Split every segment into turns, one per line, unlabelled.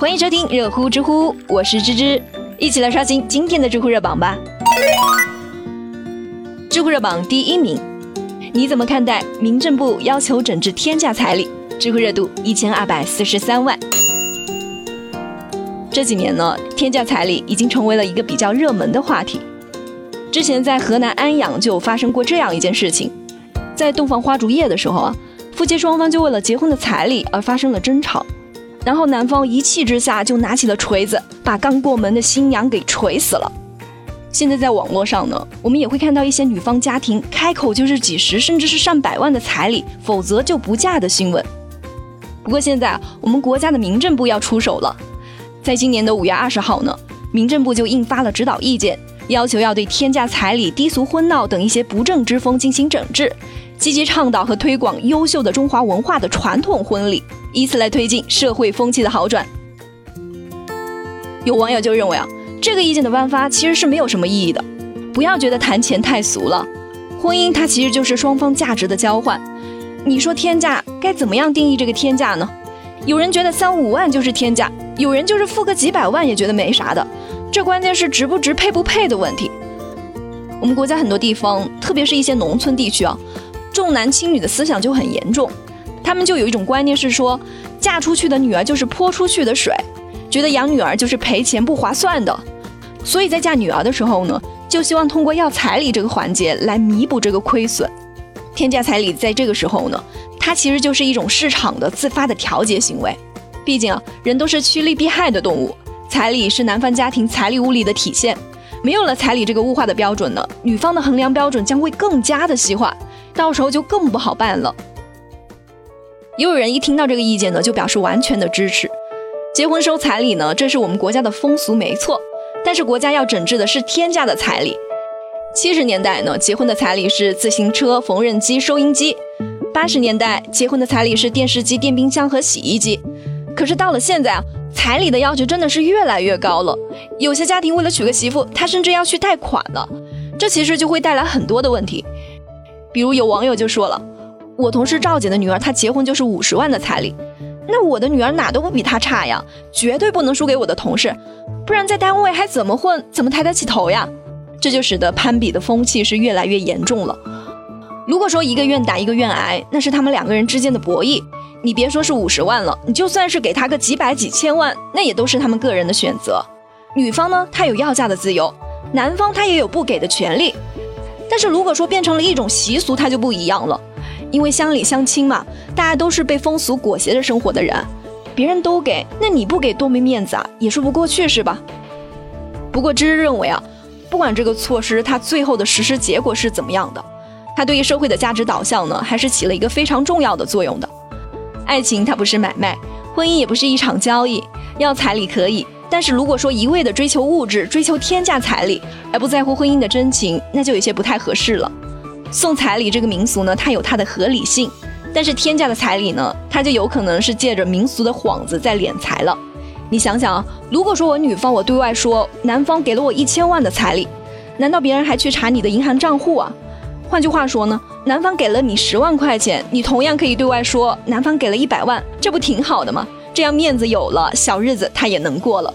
欢迎收听热乎知乎，我是芝芝，一起来刷新今天的知乎热榜吧。知乎热榜第一名，你怎么看待民政部要求整治天价彩礼？知乎热度一千二百四十三万。这几年呢，天价彩礼已经成为了一个比较热门的话题。之前在河南安阳就发生过这样一件事情，在洞房花烛夜的时候啊，夫妻双方就为了结婚的彩礼而发生了争吵。然后男方一气之下就拿起了锤子，把刚过门的新娘给锤死了。现在在网络上呢，我们也会看到一些女方家庭开口就是几十甚至是上百万的彩礼，否则就不嫁的新闻。不过现在我们国家的民政部要出手了，在今年的五月二十号呢，民政部就印发了指导意见，要求要对天价彩礼、低俗婚闹等一些不正之风进行整治，积极倡导和推广优秀的中华文化的传统婚礼。以此来推进社会风气的好转。有网友就认为啊，这个意见的颁发其实是没有什么意义的。不要觉得谈钱太俗了，婚姻它其实就是双方价值的交换。你说天价该怎么样定义这个天价呢？有人觉得三五万就是天价，有人就是付个几百万也觉得没啥的。这关键是值不值、配不配的问题。我们国家很多地方，特别是一些农村地区啊，重男轻女的思想就很严重。他们就有一种观念是说，嫁出去的女儿就是泼出去的水，觉得养女儿就是赔钱不划算的，所以在嫁女儿的时候呢，就希望通过要彩礼这个环节来弥补这个亏损。天价彩礼在这个时候呢，它其实就是一种市场的自发的调节行为。毕竟啊，人都是趋利避害的动物，彩礼是男方家庭彩礼物力的体现，没有了彩礼这个物化的标准呢，女方的衡量标准将会更加的细化，到时候就更不好办了。也有人一听到这个意见呢，就表示完全的支持。结婚收彩礼呢，这是我们国家的风俗，没错。但是国家要整治的是天价的彩礼。七十年代呢，结婚的彩礼是自行车、缝纫机、收音机；八十年代结婚的彩礼是电视机、电冰箱和洗衣机。可是到了现在啊，彩礼的要求真的是越来越高了。有些家庭为了娶个媳妇，他甚至要去贷款了。这其实就会带来很多的问题。比如有网友就说了。我同事赵姐的女儿，她结婚就是五十万的彩礼，那我的女儿哪都不比她差呀，绝对不能输给我的同事，不然在单位还怎么混，怎么抬得起头呀？这就使得攀比的风气是越来越严重了。如果说一个愿打一个愿挨，那是他们两个人之间的博弈。你别说是五十万了，你就算是给他个几百几千万，那也都是他们个人的选择。女方呢，她有要价的自由，男方他也有不给的权利。但是如果说变成了一种习俗，它就不一样了。因为乡里乡亲嘛，大家都是被风俗裹挟着生活的人，别人都给，那你不给多没面子啊，也说不过去是吧？不过芝芝认为啊，不管这个措施它最后的实施结果是怎么样的，它对于社会的价值导向呢，还是起了一个非常重要的作用的。爱情它不是买卖，婚姻也不是一场交易，要彩礼可以，但是如果说一味的追求物质，追求天价彩礼，而不在乎婚姻的真情，那就有些不太合适了。送彩礼这个民俗呢，它有它的合理性，但是天价的彩礼呢，它就有可能是借着民俗的幌子在敛财了。你想想啊，如果说我女方我对外说男方给了我一千万的彩礼，难道别人还去查你的银行账户啊？换句话说呢，男方给了你十万块钱，你同样可以对外说男方给了一百万，这不挺好的吗？这样面子有了，小日子他也能过了。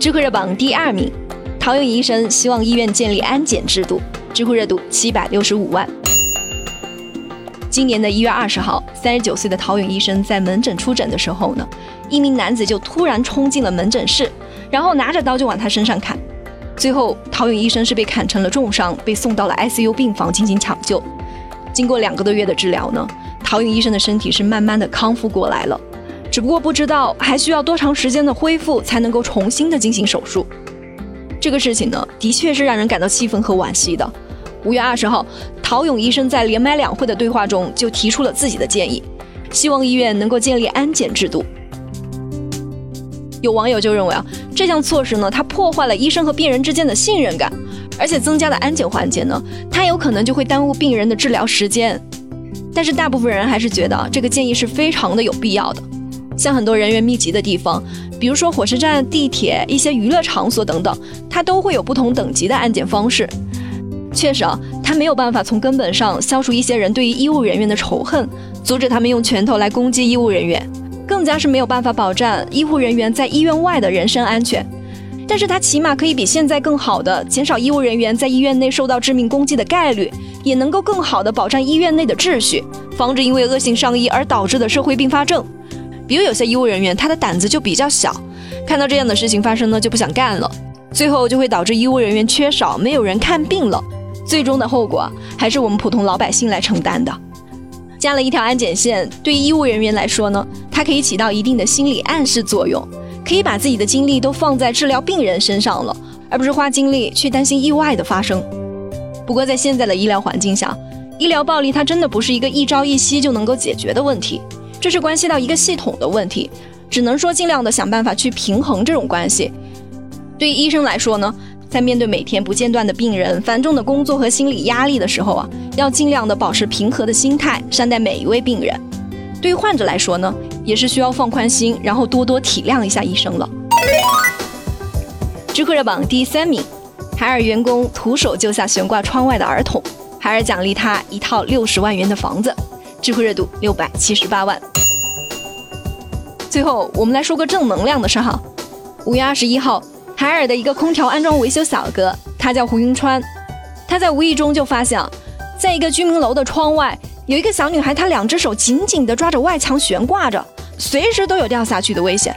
智慧热榜第二名，陶勇医生希望医院建立安检制度。知乎热度七百六十五万。今年的一月二十号，三十九岁的陶勇医生在门诊出诊的时候呢，一名男子就突然冲进了门诊室，然后拿着刀就往他身上砍。最后，陶勇医生是被砍成了重伤，被送到了 ICU 病房进行抢救。经过两个多月的治疗呢，陶勇医生的身体是慢慢的康复过来了，只不过不知道还需要多长时间的恢复才能够重新的进行手术。这个事情呢，的确是让人感到气愤和惋惜的。五月二十号，陶勇医生在连麦两会的对话中就提出了自己的建议，希望医院能够建立安检制度。有网友就认为啊，这项措施呢，它破坏了医生和病人之间的信任感，而且增加了安检环节呢，它有可能就会耽误病人的治疗时间。但是大部分人还是觉得这个建议是非常的有必要的。像很多人员密集的地方，比如说火车站、地铁、一些娱乐场所等等，它都会有不同等级的安检方式。确实啊，他没有办法从根本上消除一些人对于医务人员的仇恨，阻止他们用拳头来攻击医务人员。更加是没有办法保障医护人员在医院外的人身安全。但是它起码可以比现在更好的减少医务人员在医院内受到致命攻击的概率，也能够更好的保障医院内的秩序，防止因为恶性伤医而导致的社会并发症。比如有些医务人员他的胆子就比较小，看到这样的事情发生呢就不想干了，最后就会导致医务人员缺少，没有人看病了，最终的后果还是我们普通老百姓来承担的。加了一条安检线，对于医务人员来说呢，它可以起到一定的心理暗示作用。可以把自己的精力都放在治疗病人身上了，而不是花精力去担心意外的发生。不过，在现在的医疗环境下，医疗暴力它真的不是一个一朝一夕就能够解决的问题，这是关系到一个系统的问题，只能说尽量的想办法去平衡这种关系。对医生来说呢，在面对每天不间断的病人、繁重的工作和心理压力的时候啊，要尽量的保持平和的心态，善待每一位病人。对于患者来说呢？也是需要放宽心，然后多多体谅一下医生了。知乎热榜第三名，海尔员工徒手救下悬挂窗外的儿童，海尔奖励他一套六十万元的房子，知乎热度六百七十八万。最后，我们来说个正能量的事哈。五月二十一号，海尔的一个空调安装维修小哥，他叫胡云川，他在无意中就发现，在一个居民楼的窗外。有一个小女孩，她两只手紧紧地抓着外墙悬挂着，随时都有掉下去的危险。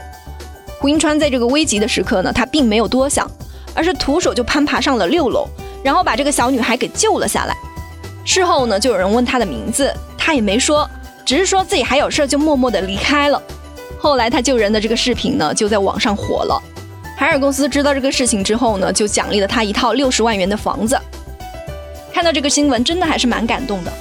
胡云川在这个危急的时刻呢，他并没有多想，而是徒手就攀爬上了六楼，然后把这个小女孩给救了下来。事后呢，就有人问他的名字，他也没说，只是说自己还有事，就默默地离开了。后来他救人的这个视频呢，就在网上火了。海尔公司知道这个事情之后呢，就奖励了他一套六十万元的房子。看到这个新闻，真的还是蛮感动的。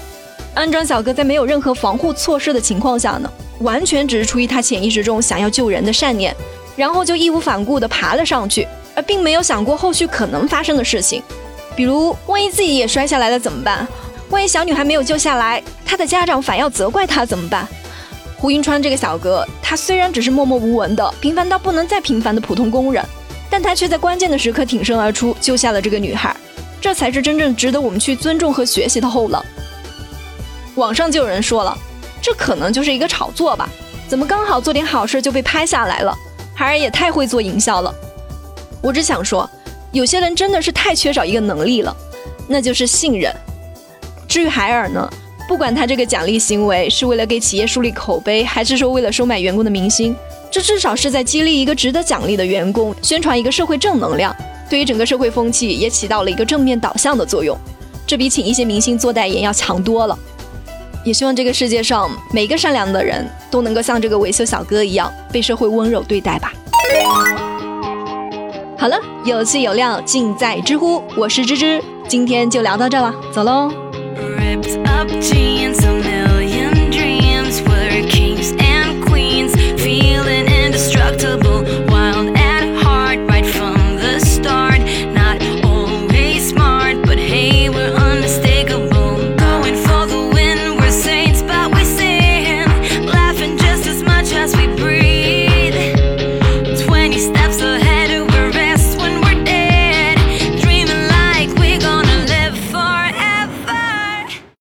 安装小哥在没有任何防护措施的情况下呢，完全只是出于他潜意识中想要救人的善念，然后就义无反顾地爬了上去，而并没有想过后续可能发生的事情，比如万一自己也摔下来了怎么办？万一小女孩没有救下来，她的家长反要责怪他怎么办？胡云川这个小哥，虽然只是默默无闻的平凡到不能再平凡的普通工人，但他却在关键的时刻挺身而出，救下了这个女孩，这才是真正值得我们去尊重和学习的后浪。网上就有人说了，这可能就是一个炒作吧？怎么刚好做点好事就被拍下来了？海尔也太会做营销了。我只想说，有些人真的是太缺少一个能力了，那就是信任。至于海尔呢，不管他这个奖励行为是为了给企业树立口碑，还是说为了收买员工的明星，这至少是在激励一个值得奖励的员工，宣传一个社会正能量，对于整个社会风气也起到了一个正面导向的作用。这比请一些明星做代言要强多了。也希望这个世界上每个善良的人都能够像这个维修小哥一样被社会温柔对待吧。好了，有趣有料尽在知乎，我是芝芝，今天就聊到这了，走喽。ripped up jeans, a million.